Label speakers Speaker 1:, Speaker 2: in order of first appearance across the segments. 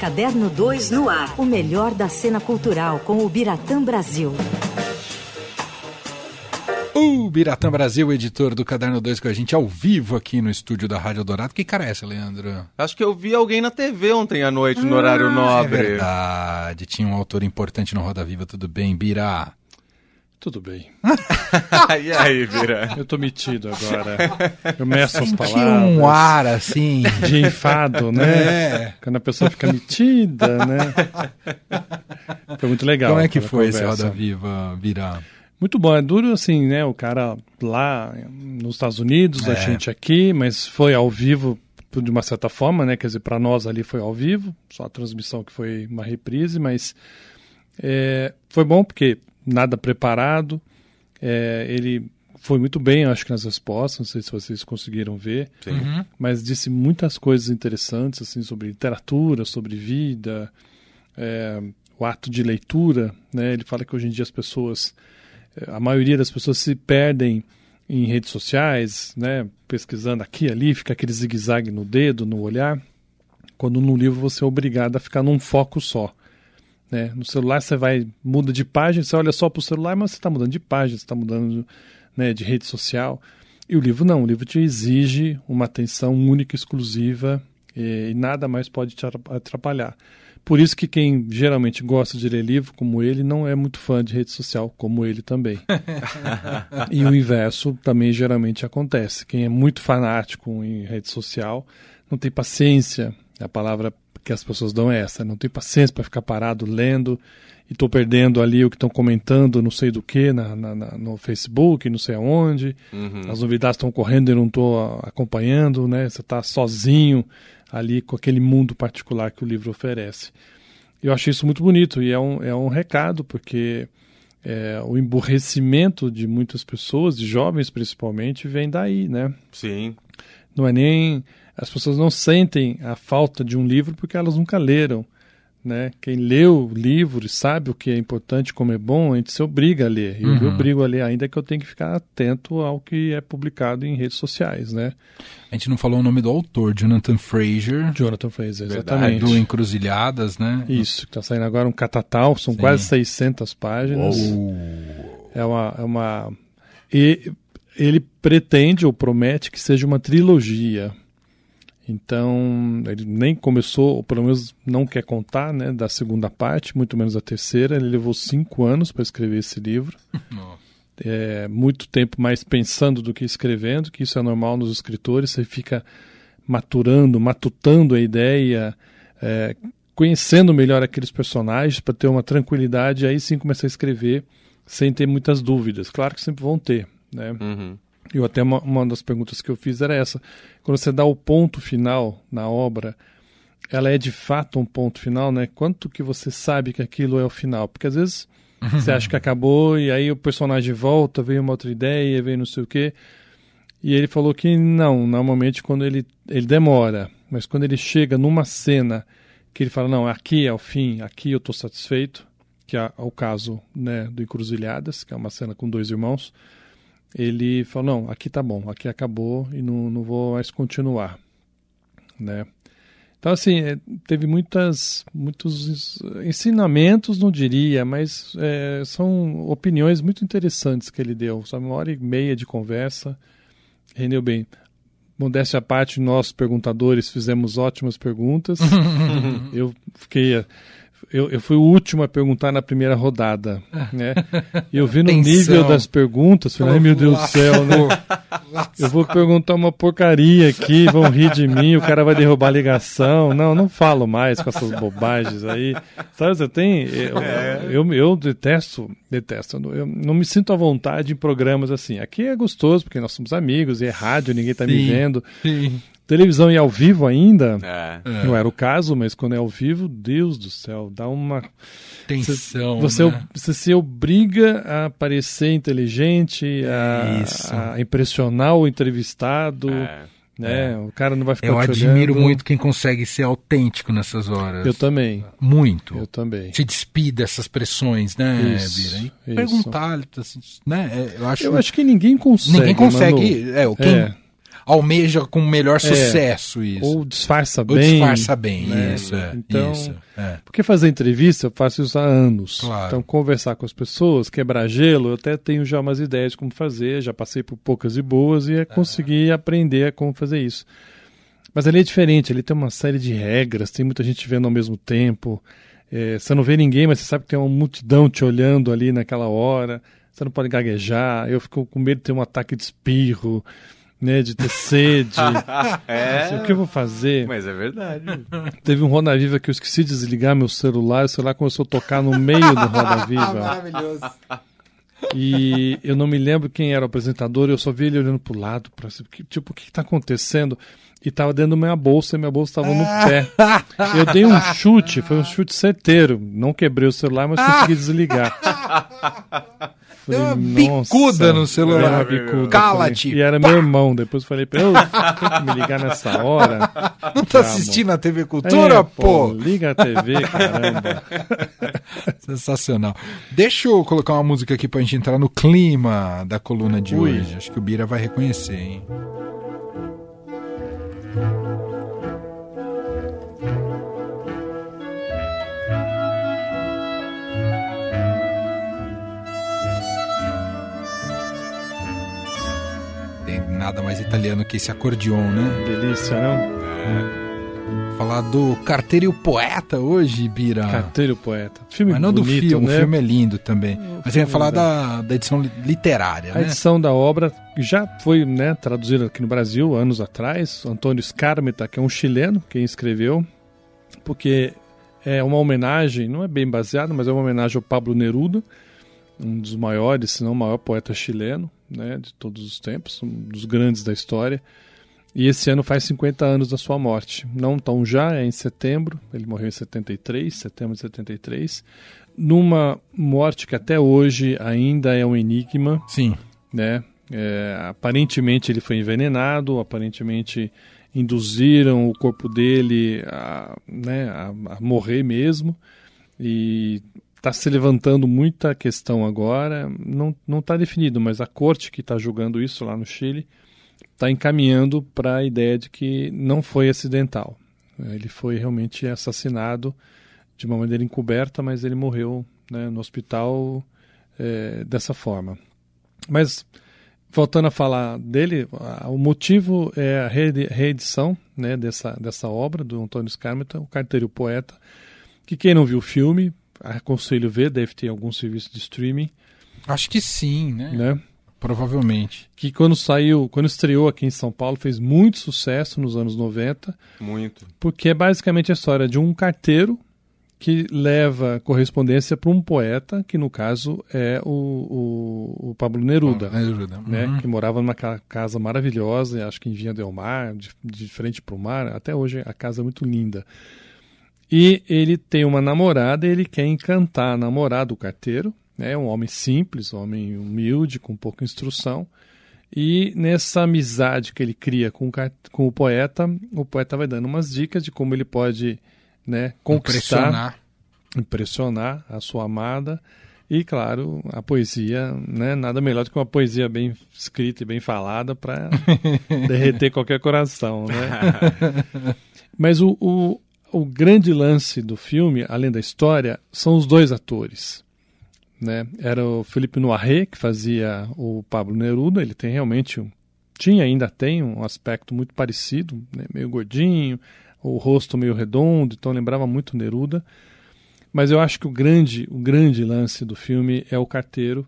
Speaker 1: Caderno 2 no ar. O melhor da cena cultural com o Biratã Brasil.
Speaker 2: O Biratã Brasil, editor do Caderno 2 com a gente ao vivo aqui no estúdio da Rádio Dourado. Que cara é essa, Leandro?
Speaker 3: Acho que eu vi alguém na TV ontem à noite, no horário
Speaker 2: É
Speaker 3: nobre.
Speaker 2: verdade. Tinha um autor importante no Roda Viva. Tudo bem, Bira?
Speaker 4: Tudo bem.
Speaker 3: e aí, Vira?
Speaker 4: Eu tô metido agora. Eu meço as palavras.
Speaker 2: um ar assim.
Speaker 4: De enfado, né?
Speaker 2: É.
Speaker 4: Quando a pessoa fica metida, né? Foi muito legal.
Speaker 2: Como é que foi esse
Speaker 4: conversa.
Speaker 2: Roda Viva, Bira?
Speaker 4: Muito bom. É duro assim, né? O cara lá nos Estados Unidos, a
Speaker 2: É.
Speaker 4: gente aqui, mas foi ao vivo de uma certa forma, né? Quer dizer, para nós ali foi ao vivo, só a transmissão que foi uma reprise, mas é, foi bom porque nada preparado. É, ele foi muito bem, acho que nas respostas, não sei se vocês conseguiram ver,
Speaker 3: Sim.
Speaker 2: Uhum.
Speaker 4: mas disse muitas coisas interessantes assim sobre literatura, sobre vida, é, o ato de leitura, né? Ele fala que hoje em dia as pessoas, eh, a maioria das pessoas se perdem em redes sociais, né? Pesquisando aqui e ali, fica aquele zigue-zague no dedo, no olhar, quando no livro você é obrigado a ficar num foco só. Né? No celular você vai, muda de página, você olha só para o celular, mas você está mudando de página, você está mudando né, de rede social. E o livro não, o livro te exige uma atenção única, exclusiva, e, e nada mais pode te atra- atrapalhar. Por isso que quem geralmente gosta de ler livro, como ele, não é muito fã de rede social, como ele também. e o inverso também geralmente acontece. Quem é muito fanático em rede social não tem paciência. A palavra que as pessoas dão é essa: não tem paciência para ficar parado lendo e estou perdendo ali o que estão comentando, não sei do que, na, na- na- no Facebook, não sei aonde.
Speaker 3: Uhum.
Speaker 4: As novidades estão correndo e eu não estou acompanhando, né? Você está sozinho ali com aquele mundo particular que o livro oferece. Eu achei isso muito bonito e é um, é um recado, porque é, o emburrecimento de muitas pessoas, de jovens principalmente, vem daí, né?
Speaker 3: Sim.
Speaker 4: Não é nem. As pessoas não sentem a falta de um livro porque elas nunca leram. Né? Quem leu o livro e sabe o que é importante, como é bom, a gente se obriga a ler. E eu me
Speaker 2: Uhum.
Speaker 4: obrigo a ler, ainda que eu tenha que ficar atento ao que é publicado em redes sociais. Né?
Speaker 2: A gente não falou o nome do autor, Jonathan Fraser,
Speaker 4: Jonathan Fraser,
Speaker 3: Verdade.
Speaker 4: exatamente.
Speaker 2: do Encruzilhadas, né?
Speaker 4: Isso, que está saindo agora um catatal, são
Speaker 2: Sim.
Speaker 4: quase 600 páginas.
Speaker 2: Uou.
Speaker 4: É uma. É uma e ele pretende ou promete que seja uma trilogia. Então, ele nem começou, ou pelo menos não quer contar, né, da segunda parte, muito menos da terceira. Ele levou cinco anos para escrever esse livro.
Speaker 2: Nossa.
Speaker 4: É, muito tempo mais pensando do que escrevendo, que isso é normal nos escritores. Você fica maturando, matutando a ideia, é, conhecendo melhor aqueles personagens para ter uma tranquilidade. Aí sim começar a escrever sem ter muitas dúvidas. Claro que sempre vão ter, né?
Speaker 3: Uhum.
Speaker 4: Eu até uma, uma das perguntas que eu fiz era essa: quando você dá o ponto final na obra, ela é de fato um ponto final, né? Quanto que você sabe que aquilo é o final? Porque às vezes você acha que acabou e aí o personagem volta, veio uma outra ideia, veio não sei o quê. E ele falou que não, normalmente quando ele, ele demora, mas quando ele chega numa cena que ele fala, não, aqui é o fim, aqui eu estou satisfeito, que é o caso né, do Encruzilhadas, que é uma cena com dois irmãos, ele falou, não, aqui tá bom, aqui acabou e não, não vou mais continuar, né? Então, assim, é, teve muitas, muitos ens- ensinamentos, não diria, mas é, são opiniões muito interessantes que ele deu. Sabe, uma hora e meia de conversa, rendeu bem. Modéstia à parte, nós, perguntadores, fizemos ótimas perguntas. eu fiquei... Eu, eu fui o último a perguntar na primeira rodada, né? E eu vi no
Speaker 2: Atenção.
Speaker 4: nível das perguntas, falei, ai meu Deus do céu, né? Eu vou perguntar uma porcaria aqui, vão rir de mim, o cara vai derrubar a ligação. Não, não falo mais com essas bobagens aí. Sabe, você tem. Eu, eu, eu detesto, detesto. Eu não- me sinto à vontade em programas assim. Aqui é gostoso, porque nós somos amigos, e é rádio, ninguém tá me
Speaker 2: Sim.
Speaker 4: vendo.
Speaker 2: Sim.
Speaker 4: Televisão e ao vivo ainda.
Speaker 3: É.
Speaker 2: É.
Speaker 4: Não era o caso, mas quando é ao vivo, Deus do céu, dá uma.
Speaker 2: Tensão.
Speaker 4: Você,
Speaker 2: né?
Speaker 4: você se obriga a parecer inteligente, a, a impressionar o entrevistado,
Speaker 3: É.
Speaker 4: né? O cara não vai ficar
Speaker 2: Eu
Speaker 4: te
Speaker 2: admiro
Speaker 4: olhando.
Speaker 2: muito quem consegue ser autêntico nessas horas.
Speaker 4: Eu também,
Speaker 2: Muito.
Speaker 4: eu também.
Speaker 2: Se despir dessas pressões, né,
Speaker 4: Isso,
Speaker 2: Bira? E
Speaker 4: isso.
Speaker 2: perguntar, assim, né? é, Eu acho,
Speaker 4: Eu acho que ninguém consegue.
Speaker 2: ninguém consegue.
Speaker 4: Manu.
Speaker 2: É, o quem,
Speaker 4: É.
Speaker 2: almeja com melhor sucesso isso.
Speaker 4: Ou disfarça
Speaker 2: Ou
Speaker 4: bem.
Speaker 2: disfarça bem,
Speaker 4: né?
Speaker 2: isso, é,
Speaker 4: Então,
Speaker 2: isso. É.
Speaker 4: Porque fazer entrevista eu faço isso há anos.
Speaker 2: Claro.
Speaker 4: Então, conversar com as pessoas, quebrar gelo, eu até tenho já umas ideias de como fazer, já passei por poucas e boas e é conseguir aprender a como fazer isso. Mas ali é diferente, ali tem uma série de regras, tem muita gente vendo ao mesmo tempo. É, você não vê ninguém, mas você sabe que tem uma multidão te olhando ali naquela hora. Você não pode gaguejar. Eu fico com medo de ter um ataque de espirro, né, de ter sede.
Speaker 3: É.
Speaker 4: O que eu vou fazer?
Speaker 3: Mas é verdade.
Speaker 4: Teve um Roda Viva que eu esqueci de desligar meu celular, o celular começou a tocar no meio do Roda Viva.
Speaker 2: Maravilhoso.
Speaker 4: E eu não me lembro quem era o apresentador, eu só vi ele olhando pro lado, pra, tipo, o que, que tá acontecendo? E tava dentro da minha bolsa, e minha bolsa tava no pé. Eu dei um chute, foi um chute certeiro. Não quebrei o celular, mas consegui desligar.
Speaker 2: Deu uma bicuda no celular.
Speaker 4: bicuda.
Speaker 2: Cala-te.
Speaker 4: Falei- E era meu irmão. Depois falei pra ele, "Ô, tem que me ligar nessa hora.
Speaker 2: Não tá
Speaker 4: Ah,
Speaker 2: assistindo a TV Cultura,
Speaker 4: É,
Speaker 2: pô?
Speaker 4: Liga a TV, caramba.
Speaker 2: Sensacional. Deixa eu colocar uma música aqui pra gente entrar no clima da coluna de
Speaker 4: Ui.
Speaker 2: hoje. Acho que o Bira vai reconhecer, hein? Nada mais italiano que esse acordeon, né?
Speaker 4: Delícia, não?
Speaker 2: Falar do Carteiro e o Poeta hoje, Bira.
Speaker 4: Carteiro Poeta. Filme
Speaker 2: Mas não do
Speaker 4: bonito,
Speaker 2: filme,
Speaker 4: né?
Speaker 2: o filme é lindo também. Mas você ia falar
Speaker 4: é
Speaker 2: da, da edição li- literária,
Speaker 4: A
Speaker 2: né?
Speaker 4: edição da obra já foi né, traduzida aqui no Brasil anos atrás. Antônio Scarmeta, que é um chileno, quem escreveu, porque é uma homenagem, não é bem baseado, mas é uma homenagem ao Pablo Neruda, um dos maiores, se não o maior poeta chileno né, de todos os tempos, um dos grandes da história. E esse ano faz 50 anos da sua morte. Não tão já, é em setembro, ele morreu em 73, setembro de 73, numa morte que até hoje ainda é um enigma
Speaker 2: Sim.
Speaker 4: né? É, aparentemente ele foi envenenado, aparentemente induziram o corpo dele a, né, a, a morrer mesmo e está se levantando muita questão agora. Não está definido, mas a corte que está julgando isso lá no Chile está encaminhando para a ideia de que não foi acidental. Ele foi realmente assassinado de uma maneira encoberta, mas ele morreu né, no hospital é, dessa forma. Mas voltando a falar dele, o motivo é a reedi- reedição né, dessa, dessa obra do Antônio Scarmeta, O Carteiro Poeta, que quem não viu o filme, aconselho ver, deve ter algum serviço de streaming,
Speaker 2: Acho que sim, né?
Speaker 4: né?
Speaker 2: Provavelmente.
Speaker 4: Que quando saiu, quando estreou aqui em São Paulo, fez muito sucesso nos anos 90,
Speaker 3: Muito.
Speaker 4: porque é basicamente a história de um carteiro que leva correspondência para um poeta, que no caso é o, o, o Pablo Neruda.
Speaker 2: Ajuda.
Speaker 4: né,
Speaker 2: Uhum.
Speaker 4: que morava numa ca- casa maravilhosa, acho que em Vinha del Mar, de, de frente para o mar. Até hoje a casa é muito linda. E ele tem uma namorada e ele quer encantar a namorada do carteiro, né, um homem simples, um homem humilde, com pouca instrução. E nessa amizade que ele cria com o, com o poeta, o poeta vai dando umas dicas de como ele pode né, conquistar
Speaker 2: Impressionar.
Speaker 4: impressionar a sua amada e claro a poesia né nada melhor do que uma poesia bem escrita e bem falada para derreter qualquer coração né mas o, o, o grande lance do filme além da história são os dois atores né era o Felipe Noiré que fazia o Pablo Neruda ele tem realmente um tinha ainda tem um aspecto muito parecido né, meio gordinho o rosto meio redondo então lembrava muito Neruda mas eu acho que o grande, o grande lance do filme é o carteiro,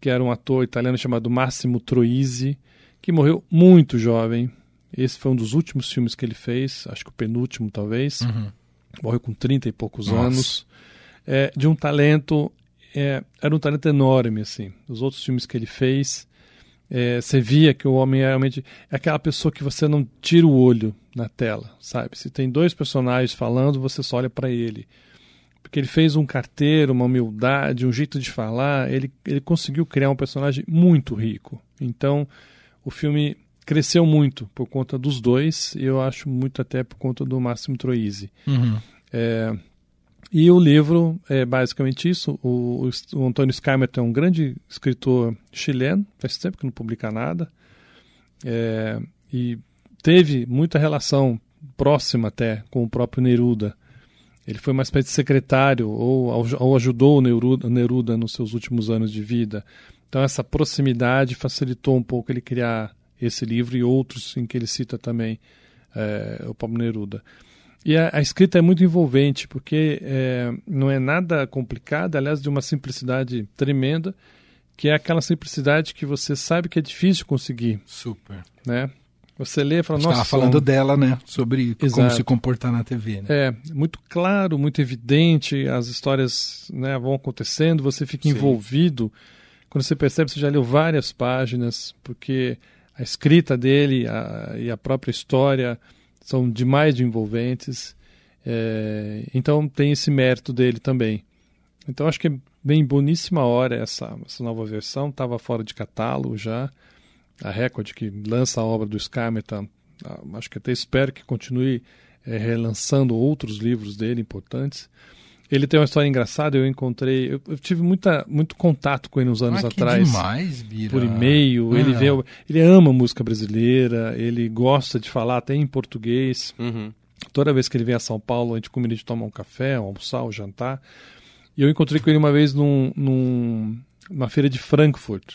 Speaker 4: que era um ator italiano chamado Massimo Troisi, que morreu muito jovem. Esse foi um dos últimos filmes que ele fez, acho que o penúltimo talvez.
Speaker 2: Uhum.
Speaker 4: Morreu com 30 e poucos
Speaker 2: Nossa.
Speaker 4: anos. É, de um talento, é, era um talento enorme, assim. Os outros filmes que ele fez, é, você via que o homem é realmente é aquela pessoa que você não tira o olho na tela, sabe? Se tem dois personagens falando, você só olha para ele porque ele fez um carteiro, uma humildade, um jeito de falar, ele, ele conseguiu criar um personagem muito rico. Então, o filme cresceu muito por conta dos dois, e eu acho muito até por conta do Máximo Troisi.
Speaker 2: Uhum.
Speaker 4: É, e o livro é basicamente isso. O, o, Antônio Scarmeta é um grande escritor chileno, faz tempo que não publica nada. É, e teve muita relação próxima até com o próprio Neruda. Ele foi uma espécie de secretário ou, ou ajudou o Neruda, Neruda nos seus últimos anos de vida. Então essa proximidade facilitou um pouco ele criar esse livro e outros em que ele cita também é, o Pablo Neruda. E a, a, escrita é muito envolvente, porque é, não é nada complicada, aliás, de uma simplicidade tremenda, que é aquela simplicidade que você sabe que é difícil conseguir.
Speaker 2: Super.
Speaker 4: Né? Você lê e fala, nossa...
Speaker 2: Estava falando dela, né? Sobre
Speaker 4: Exato.
Speaker 2: como se comportar na TV. Né?
Speaker 4: É, muito claro, muito evidente, as histórias né, vão acontecendo, você fica Sim. envolvido. Quando você percebe, você já leu várias páginas, porque a escrita dele a, e a própria história são demais de envolventes. É, então tem esse mérito dele também. Então acho que é bem boníssima hora essa, essa nova versão, estava fora de catálogo já. A Record que lança a obra do Scarmeta, ah, acho que até espero que continue é, relançando outros livros dele importantes. Ele tem uma história engraçada, eu encontrei. Eu, eu tive muita, muito contato com ele uns anos
Speaker 2: ah,
Speaker 4: atrás.
Speaker 2: demais, Bira.
Speaker 4: Por e-mail. Ah. Ele, vê, ele ama música brasileira, ele gosta de falar até em português.
Speaker 3: Uhum.
Speaker 4: Toda vez que ele vem a São Paulo, a gente combina de tomar um café, um almoçar, um jantar. E eu encontrei com ele uma vez num, num, numa feira de Frankfurt.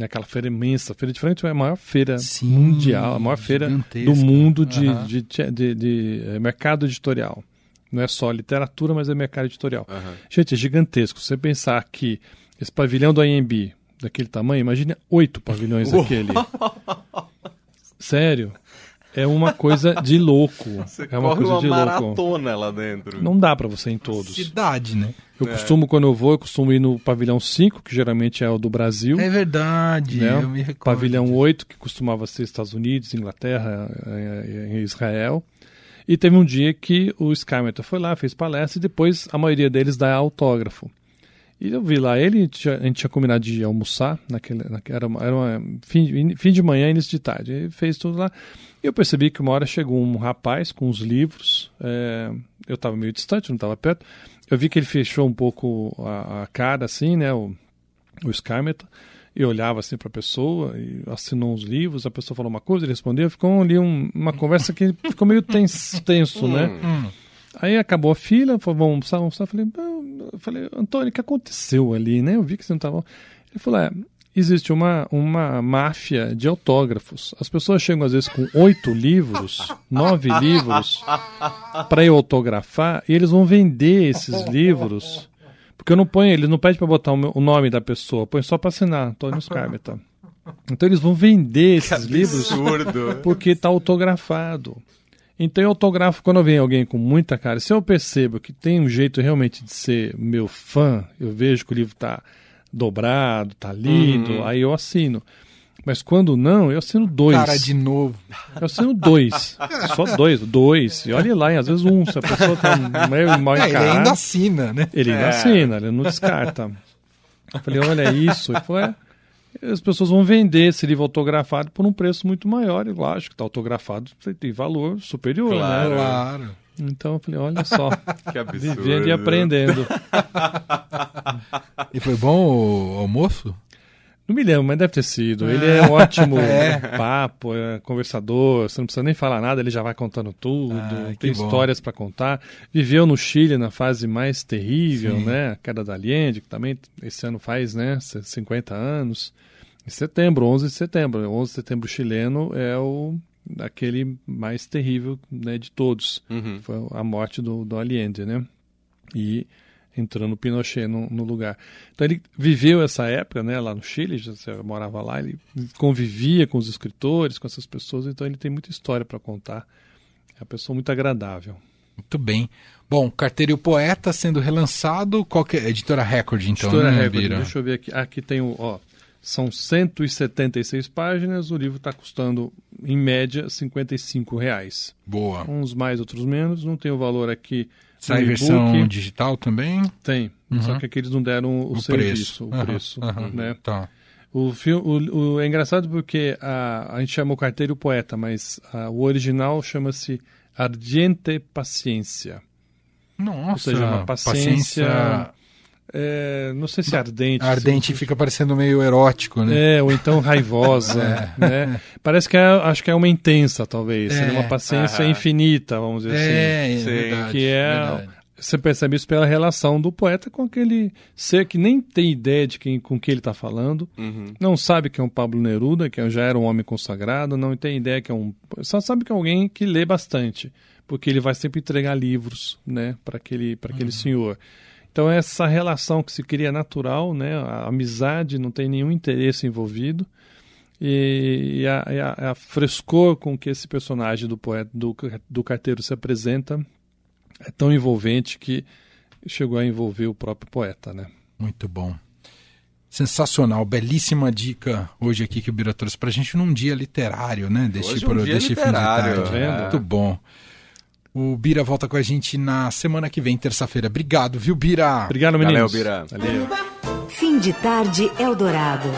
Speaker 4: Aquela feira imensa. A feira de Frankfurt é a maior feira
Speaker 2: Sim,
Speaker 4: mundial, a maior feira do mundo de, uhum. de, de, de, de eh, mercado editorial. Não é só literatura, mas é mercado editorial.
Speaker 3: Uhum.
Speaker 4: Gente, é gigantesco. Se você pensar que esse pavilhão do IMB, daquele tamanho, imagine oito pavilhões daquele. Sério. É uma coisa de louco.
Speaker 3: Você
Speaker 4: é uma
Speaker 3: corre
Speaker 4: coisa
Speaker 3: uma
Speaker 4: de
Speaker 3: maratona lá dentro.
Speaker 4: Não dá para você ir em todos.
Speaker 2: Cidade, né?
Speaker 4: Eu
Speaker 3: É.
Speaker 4: costumo, quando eu vou, eu costumo ir no pavilhão 5, que geralmente é o do Brasil.
Speaker 2: É verdade,
Speaker 4: né?
Speaker 2: eu me recordo.
Speaker 4: Pavilhão
Speaker 2: disso.
Speaker 4: 8, que costumava ser Estados Unidos, Inglaterra eh, e Israel. E teve um dia que o Skymeter foi lá, fez palestra, e depois a maioria deles dá autógrafo. E eu vi lá ele, a gente tinha combinado de almoçar, naquele, naque- era, uma- era uma, fim, fim de manhã, início de tarde. Ele fez tudo lá. E eu percebi que uma hora chegou um rapaz com os livros, eh, eu estava meio distante, não estava perto. Eu vi que ele fechou um pouco a, a cara, assim, né, o, o e olhava assim para a pessoa, e assinou uns livros, a pessoa falou uma coisa, ele respondeu, ficou ali um- uma conversa que ficou meio tenso, tenso né?
Speaker 2: Hum.
Speaker 4: Aí acabou a fila, falou, vamos almoçar, vamos almoçar. Eu falei, eu falei, Antônio, o que aconteceu ali, né? Eu vi que você não estava. Ele falou, é, existe uma, uma máfia de autógrafos. As pessoas chegam às vezes com oito livros, nove livros, para eu autografar, e eles vão vender esses livros. Porque eu não ponho, eles não pedem para botar o, nome da pessoa, põe só para assinar, Antônio Scarmeta. Então eles vão vender esses livros porque está autografado. Então eu autografo quando vem alguém com muita cara. Se eu percebo que tem um jeito realmente de ser meu fã, eu vejo que o livro está dobrado, está lido,
Speaker 3: Uhum.
Speaker 4: aí eu assino. Mas quando não, eu assino dois.
Speaker 2: Cara, de novo.
Speaker 4: Eu assino dois. Só dois, dois. E olha lá, e às vezes um, se a pessoa tá meio mal
Speaker 2: É, ele
Speaker 4: encarada.
Speaker 2: ainda assina, né?
Speaker 4: Ele ainda
Speaker 3: É.
Speaker 4: assina, ele não descarta. Eu falei, olha isso. Ele falou, é. As pessoas vão vender esse livro autografado por um preço muito maior. E lógico, está autografado, tem valor superior,
Speaker 3: Claro.
Speaker 4: né?
Speaker 2: Claro.
Speaker 4: Então eu falei, olha só,
Speaker 3: Que absurdo.
Speaker 4: vivendo e aprendendo.
Speaker 2: E foi bom o almoço?
Speaker 4: Não me lembro, mas deve ter sido. Ele é um ótimo
Speaker 2: É.
Speaker 4: papo, é conversador, você não precisa nem falar nada, ele já vai contando tudo,
Speaker 2: Ah,
Speaker 4: tem histórias para contar. Viveu no Chile na fase mais terrível,
Speaker 2: Sim.
Speaker 4: né? A queda da Allende, que também esse ano faz, né, 50 anos. Em setembro, 11 de setembro. 11 de setembro chileno é o aquele mais terrível né, de todos.
Speaker 3: Uhum.
Speaker 4: Foi a morte do, do Allende, né? E entrando Pinochet no, no lugar. Então ele viveu essa época, né, lá no Chile, já você morava lá, ele convivia com os escritores, com essas pessoas, então ele tem muita história para contar. É uma pessoa muito agradável.
Speaker 2: Muito bem. Bom, Carteiro e o Poeta sendo relançado. Qual que é? Editora Record, então,
Speaker 4: Editora
Speaker 2: né,
Speaker 4: Record,
Speaker 2: Bira?
Speaker 4: deixa eu ver aqui. Aqui tem o, ó, são 176 páginas, o livro está custando, em média, 55 reais.
Speaker 2: Boa.
Speaker 4: Uns mais, outros menos. Não tem o valor aqui.
Speaker 2: Sai versão digital também?
Speaker 4: Tem.
Speaker 2: Uhum.
Speaker 4: Só que aqui eles não deram o,
Speaker 2: O
Speaker 4: serviço, o
Speaker 2: Aham,
Speaker 4: preço.
Speaker 2: aham,
Speaker 4: né?
Speaker 2: Tá.
Speaker 4: O filme, o, o- é engraçado porque a, a gente chama o carteiro poeta, mas a- o original chama-se Ardiente Paciência.
Speaker 2: Nossa,
Speaker 4: Ou seja, uma paciência- é, não sei se ardente.
Speaker 2: Ardente fica parecendo meio erótico, né?
Speaker 4: É, ou então raivosa, é. né? Parece que é, acho que é uma intensa, talvez. É. uma paciência infinita, vamos dizer
Speaker 2: é,
Speaker 4: assim.
Speaker 2: É, verdade,
Speaker 4: que é
Speaker 2: verdade.
Speaker 4: Você percebe isso pela relação do poeta com aquele ser que nem tem ideia de quem, com quem ele está falando,
Speaker 3: Uhum.
Speaker 4: não sabe que é um Pablo Neruda, que já era um homem consagrado, não tem ideia que é um. Só sabe que é alguém que lê bastante, porque ele vai sempre entregar livros né, para aquele, pra aquele senhor. Então, essa relação que se cria natural, né, a amizade, não tem nenhum interesse envolvido. E, e a, a- a frescor com que esse personagem do poeta do, do carteiro se apresenta é tão envolvente que chegou a envolver o próprio poeta, né?
Speaker 2: Muito bom. Sensacional, belíssima dica hoje aqui que o Bira trouxe pra gente num dia literário, né? Deste,
Speaker 3: Hoje é um
Speaker 2: pro-
Speaker 3: dia
Speaker 2: deste
Speaker 3: literário,
Speaker 2: fim de tarde.
Speaker 4: é.
Speaker 2: Muito bom. O Bira volta com a gente na semana que vem, terça-feira. Obrigado, viu, Bira?
Speaker 4: Obrigado,
Speaker 3: Valeu,
Speaker 4: meninos.
Speaker 3: Bira.
Speaker 4: Valeu.
Speaker 1: Fim de tarde Eldorado.